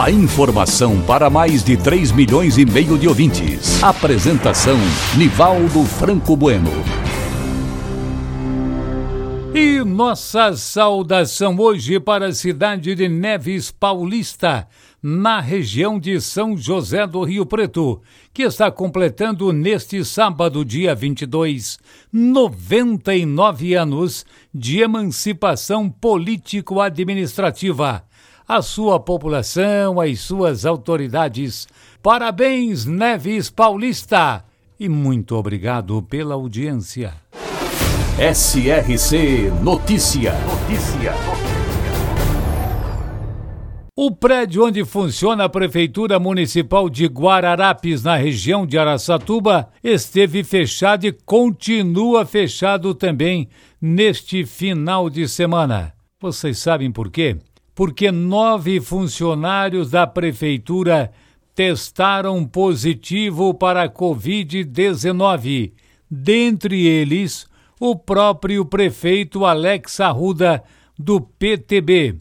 A informação para mais de 3 milhões e meio de ouvintes. Apresentação Nivaldo Franco Bueno. E nossa saudação hoje para a cidade de Neves Paulista na região de São José do Rio Preto, que está completando neste sábado, dia 22, 99 anos de emancipação político-administrativa. A sua população, as suas autoridades. Parabéns, Neves Paulista! E muito obrigado pela audiência. SRC Notícia. Notícia. O prédio onde funciona a Prefeitura Municipal de Guararapes, na região de Araçatuba, esteve fechado e continua fechado também neste final de semana. Vocês sabem por quê? Porque nove funcionários da Prefeitura testaram positivo para a Covid-19. Dentre eles, o próprio prefeito Alex Arruda, do PTB.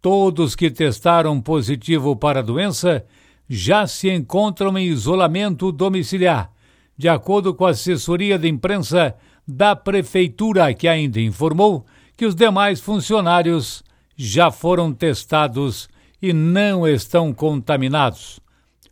Todos que testaram positivo para a doença já se encontram em isolamento domiciliar, de acordo com a assessoria de imprensa da Prefeitura, que ainda informou que os demais funcionários já foram testados e não estão contaminados.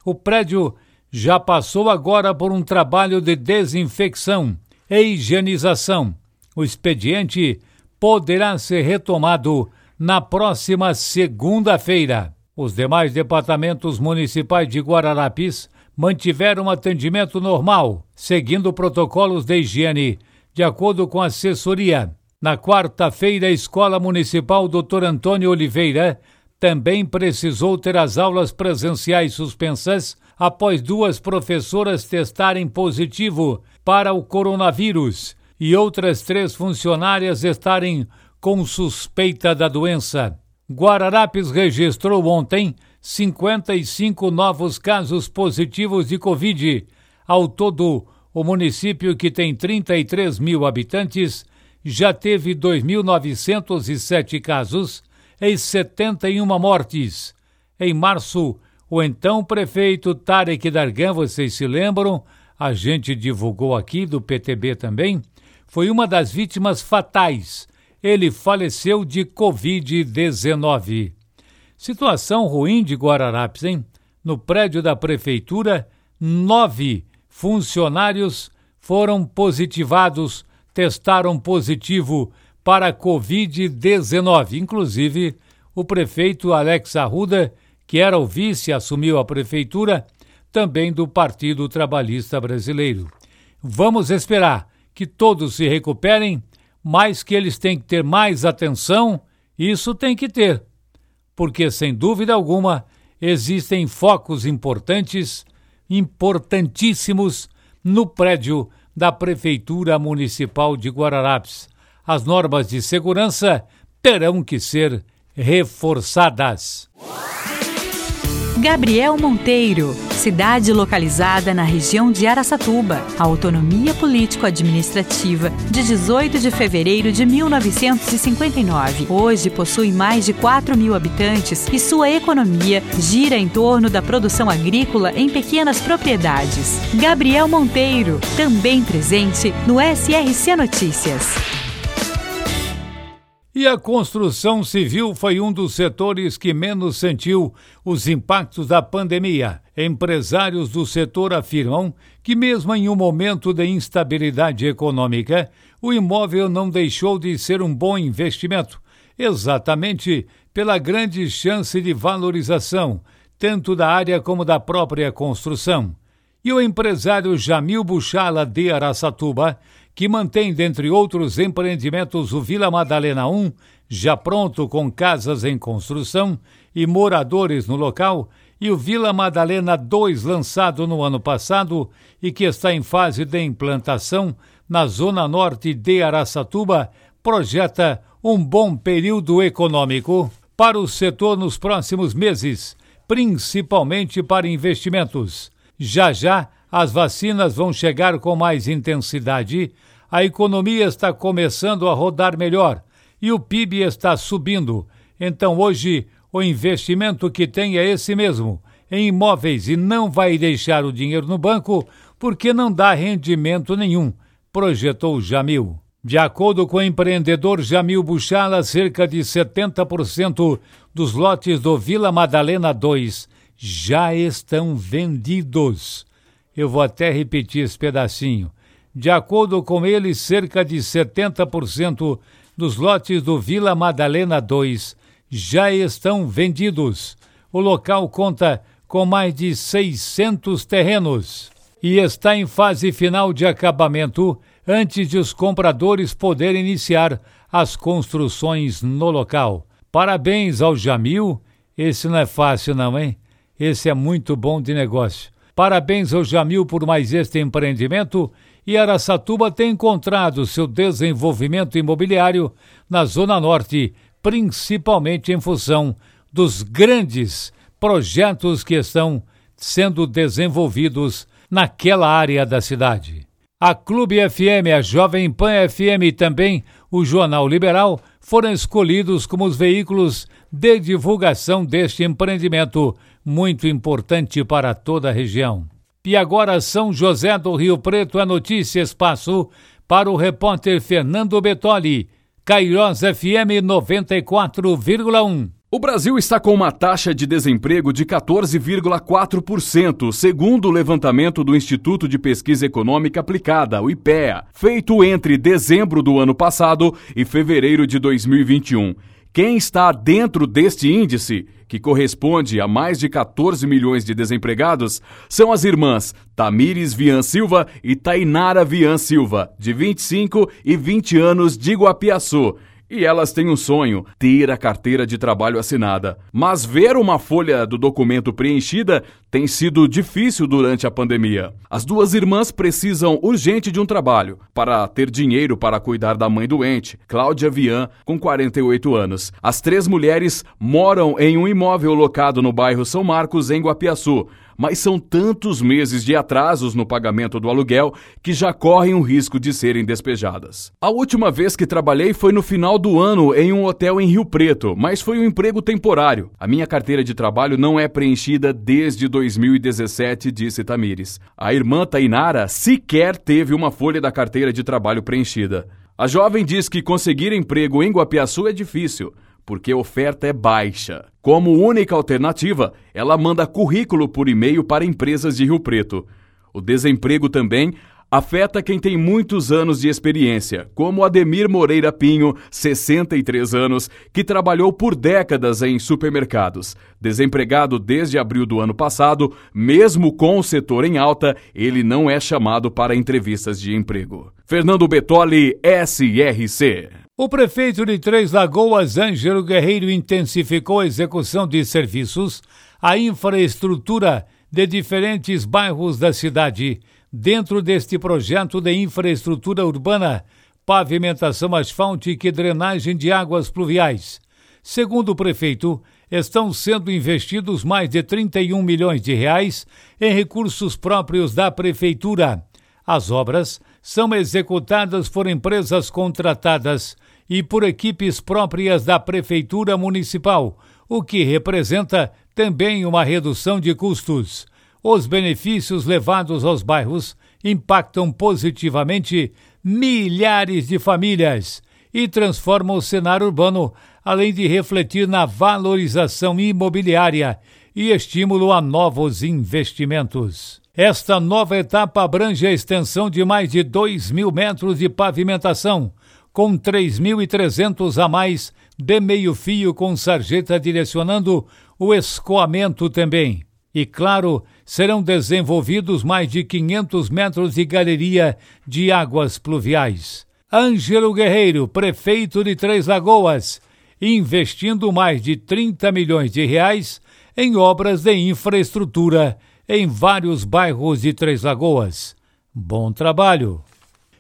O prédio já passou agora por um trabalho de desinfecção e higienização. O expediente poderá ser retomado na próxima segunda-feira. Os demais departamentos municipais de Guararapes mantiveram atendimento normal, seguindo protocolos de higiene, de acordo com a assessoria. Na quarta-feira, a Escola Municipal Dr. Antônio Oliveira também precisou ter as aulas presenciais suspensas após duas professoras testarem positivo para o coronavírus e outras três funcionárias estarem com suspeita da doença. Guararapes registrou ontem 55 novos casos positivos de Covid. Ao todo, o município, que tem 33 mil habitantes, já teve 2.907 casos e 71 mortes. Em março, o então prefeito Tarek Dargan, vocês se lembram, a gente divulgou aqui do PTB também, foi uma das vítimas fatais ele faleceu de Covid-19. Situação ruim de Guararapes, hein? No prédio da prefeitura, nove funcionários foram positivados, testaram positivo para Covid-19. Inclusive, o prefeito Alex Arruda, que era o vice, assumiu a prefeitura, também do Partido Trabalhista Brasileiro. Vamos esperar que todos se recuperem mas que eles têm que ter mais atenção, isso tem que ter. Porque, sem dúvida alguma, existem focos importantes, importantíssimos, no prédio da Prefeitura Municipal de Guararapes. As normas de segurança terão que ser reforçadas. Gabriel Monteiro, cidade localizada na região de Araçatuba, autonomia político-administrativa de 18 de fevereiro de 1959. Hoje possui mais de 4 mil habitantes e sua economia gira em torno da produção agrícola em pequenas propriedades. Gabriel Monteiro, também presente no SRC Notícias. E a construção civil foi um dos setores que menos sentiu os impactos da pandemia. Empresários do setor afirmam que, mesmo em um momento de instabilidade econômica, o imóvel não deixou de ser um bom investimento, exatamente pela grande chance de valorização, tanto da área como da própria construção. E o empresário Jamil Buchala de Araçatuba que mantém, dentre outros empreendimentos, o Vila Madalena 1, já pronto com casas em construção e moradores no local, e o Vila Madalena 2, lançado no ano passado e que está em fase de implantação na zona norte de Araçatuba, projeta um bom período econômico para o setor nos próximos meses, principalmente para investimentos. Já já, as vacinas vão chegar com mais intensidade, a economia está começando a rodar melhor e o PIB está subindo. Então, hoje, o investimento que tem é esse mesmo, em imóveis, e não vai deixar o dinheiro no banco porque não dá rendimento nenhum, projetou Jamil. De acordo com o empreendedor Jamil Buchala, cerca de 70% dos lotes do Vila Madalena 2 já estão vendidos. Eu vou até repetir esse pedacinho. De acordo com ele, cerca de 70% dos lotes do Vila Madalena 2 já estão vendidos. O local conta com mais de 600 terrenos e está em fase final de acabamento antes de os compradores poderem iniciar as construções no local. Parabéns ao Jamil. Esse não é fácil, não, hein? Esse é muito bom de negócio. Parabéns ao Jamil por mais este empreendimento e Araçatuba tem encontrado seu desenvolvimento imobiliário na Zona Norte, principalmente em função dos grandes projetos que estão sendo desenvolvidos naquela área da cidade. A Clube FM, a Jovem Pan FM e também o Jornal Liberal foram escolhidos como os veículos de divulgação deste empreendimento muito importante para toda a região. E agora São José do Rio Preto, a notícia espaço para o repórter Fernando Betoli, Cairós FM 94,1. O Brasil está com uma taxa de desemprego de 14,4%, segundo o levantamento do Instituto de Pesquisa Econômica Aplicada, o IPEA, feito entre dezembro do ano passado e fevereiro de 2021. Quem está dentro deste índice, que corresponde a mais de 14 milhões de desempregados, são as irmãs Tamires Vian Silva e Tainara Vian Silva, de 25 e 20 anos de Guapiaçu. E elas têm um sonho: ter a carteira de trabalho assinada. Mas ver uma folha do documento preenchida tem sido difícil durante a pandemia. As duas irmãs precisam urgente de um trabalho para ter dinheiro para cuidar da mãe doente, Cláudia Vian, com 48 anos. As três mulheres moram em um imóvel locado no bairro São Marcos, em Guapiaçu mas são tantos meses de atrasos no pagamento do aluguel que já correm o risco de serem despejadas. A última vez que trabalhei foi no final do ano em um hotel em Rio Preto, mas foi um emprego temporário. A minha carteira de trabalho não é preenchida desde 2017, disse Tamires. A irmã Tainara sequer teve uma folha da carteira de trabalho preenchida. A jovem diz que conseguir emprego em Guapiaçu é difícil porque a oferta é baixa. Como única alternativa, ela manda currículo por e-mail para empresas de Rio Preto. O desemprego também afeta quem tem muitos anos de experiência, como Ademir Moreira Pinho, 63 anos, que trabalhou por décadas em supermercados. Desempregado desde abril do ano passado, mesmo com o setor em alta, ele não é chamado para entrevistas de emprego. Fernando Betoli, SRC. O prefeito de Três Lagoas, Ângelo Guerreiro, intensificou a execução de serviços à infraestrutura de diferentes bairros da cidade, dentro deste projeto de infraestrutura urbana, pavimentação asfáltica e drenagem de águas pluviais. Segundo o prefeito, estão sendo investidos mais de 31 milhões de reais em recursos próprios da prefeitura. As obras são executadas por empresas contratadas e por equipes próprias da Prefeitura Municipal, o que representa também uma redução de custos. Os benefícios levados aos bairros impactam positivamente milhares de famílias e transformam o cenário urbano, além de refletir na valorização imobiliária e estímulo a novos investimentos. Esta nova etapa abrange a extensão de mais de 2 mil metros de pavimentação, com 3.300 a mais de meio-fio com sarjeta direcionando o escoamento também. E, claro, serão desenvolvidos mais de 500 metros de galeria de águas pluviais. Ângelo Guerreiro, prefeito de Três Lagoas, investindo mais de 30 milhões de reais em obras de infraestrutura em vários bairros de Três Lagoas. Bom trabalho!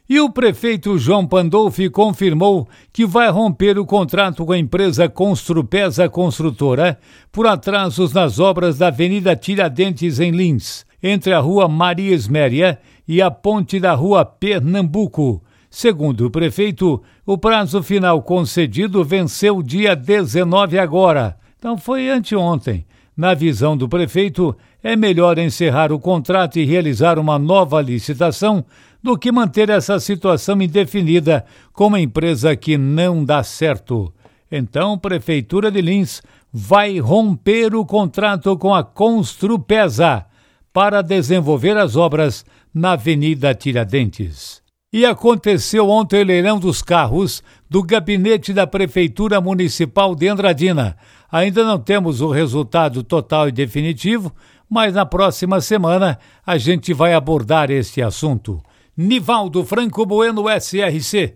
E o prefeito João Pandolfi confirmou que vai romper o contrato com a empresa Construpesa Construtora por atrasos nas obras da Avenida Tiradentes em Lins, entre a Rua Maria Esméria e a ponte da Rua Pernambuco. Segundo o prefeito, o prazo final concedido venceu dia 19 agora. Então foi anteontem. Na visão do prefeito, é melhor encerrar o contrato e realizar uma nova licitação do que manter essa situação indefinida com uma empresa que não dá certo. Então, Prefeitura de Lins vai romper o contrato com a Construpesa para desenvolver as obras na Avenida Tiradentes. E aconteceu ontem o leilão dos carros do gabinete da Prefeitura Municipal de Andradina. Ainda não temos o resultado total e definitivo, mas na próxima semana a gente vai abordar este assunto. Nivaldo Franco Bueno SRC.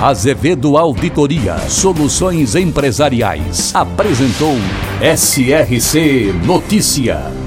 Azevedo Auditoria Soluções Empresariais apresentou SRC Notícia.